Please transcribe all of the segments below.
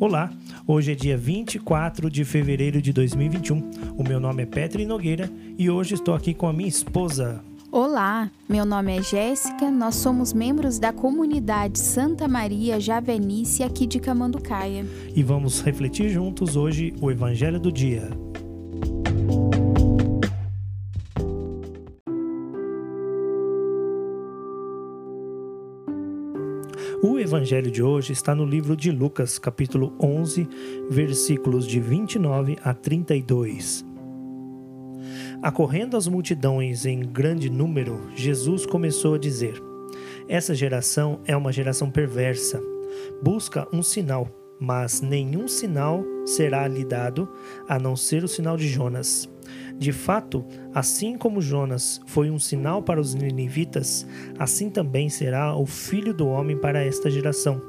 Olá, hoje é dia 24 de fevereiro de 2021. O meu nome é Petri Nogueira e hoje estou aqui com a minha esposa. Olá, meu nome é Jéssica, nós somos membros da comunidade Santa Maria Javenice aqui de Camanducaia. E vamos refletir juntos hoje o Evangelho do Dia. O evangelho de hoje está no livro de Lucas, capítulo 11, versículos de 29 a 32. Acorrendo as multidões em grande número, Jesus começou a dizer: Essa geração é uma geração perversa. Busca um sinal, mas nenhum sinal será lhe dado a não ser o sinal de Jonas. De fato, assim como Jonas foi um sinal para os ninivitas, assim também será o filho do homem para esta geração.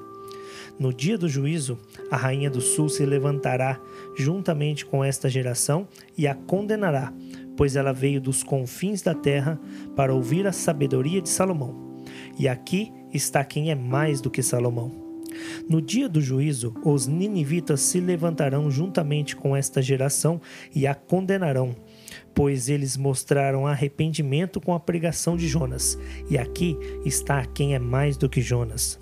No dia do juízo, a rainha do sul se levantará juntamente com esta geração e a condenará, pois ela veio dos confins da terra para ouvir a sabedoria de Salomão. E aqui está quem é mais do que Salomão. No dia do juízo, os ninivitas se levantarão juntamente com esta geração e a condenarão, pois eles mostraram arrependimento com a pregação de Jonas. E aqui está quem é mais do que Jonas.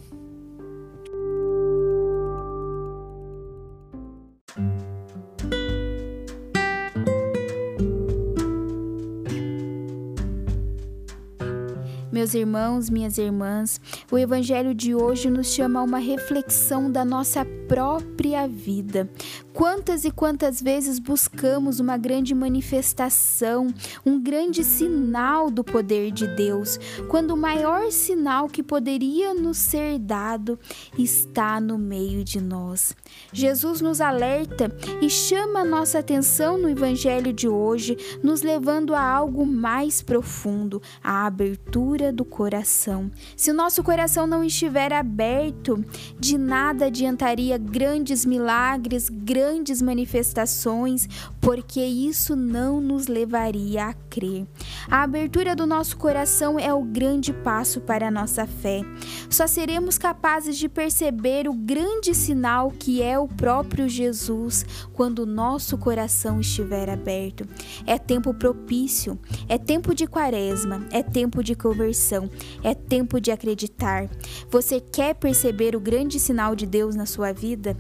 Meus irmãos, minhas irmãs, o Evangelho de hoje nos chama a uma reflexão da nossa própria vida. Quantas e quantas vezes buscamos uma grande manifestação, um grande sinal do poder de Deus, quando o maior sinal que poderia nos ser dado está no meio de nós. Jesus nos alerta e chama a nossa atenção no Evangelho de hoje, nos levando a algo mais profundo, a abertura do coração. Se o nosso coração não estiver aberto, de nada adiantaria grandes milagres, grandes manifestações, porque isso não nos levaria a crer. A abertura do nosso coração é o grande passo para a nossa fé. Só seremos capazes de perceber o grande sinal que é o próprio Jesus quando o nosso coração estiver aberto. É tempo propício, é tempo de quaresma, é tempo de conversão, é tempo de acreditar. Você quer perceber o grande sinal de Deus na sua vida?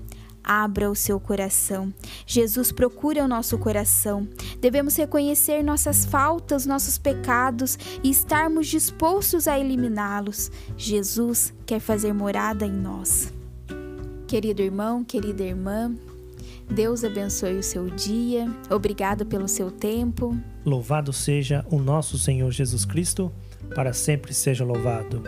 abra o seu coração. Jesus procura o nosso coração. Devemos reconhecer nossas faltas, nossos pecados e estarmos dispostos a eliminá-los. Jesus quer fazer morada em nós. Querido irmão, querida irmã, Deus abençoe o seu dia. Obrigado pelo seu tempo. Louvado seja o nosso Senhor Jesus Cristo, para sempre seja louvado.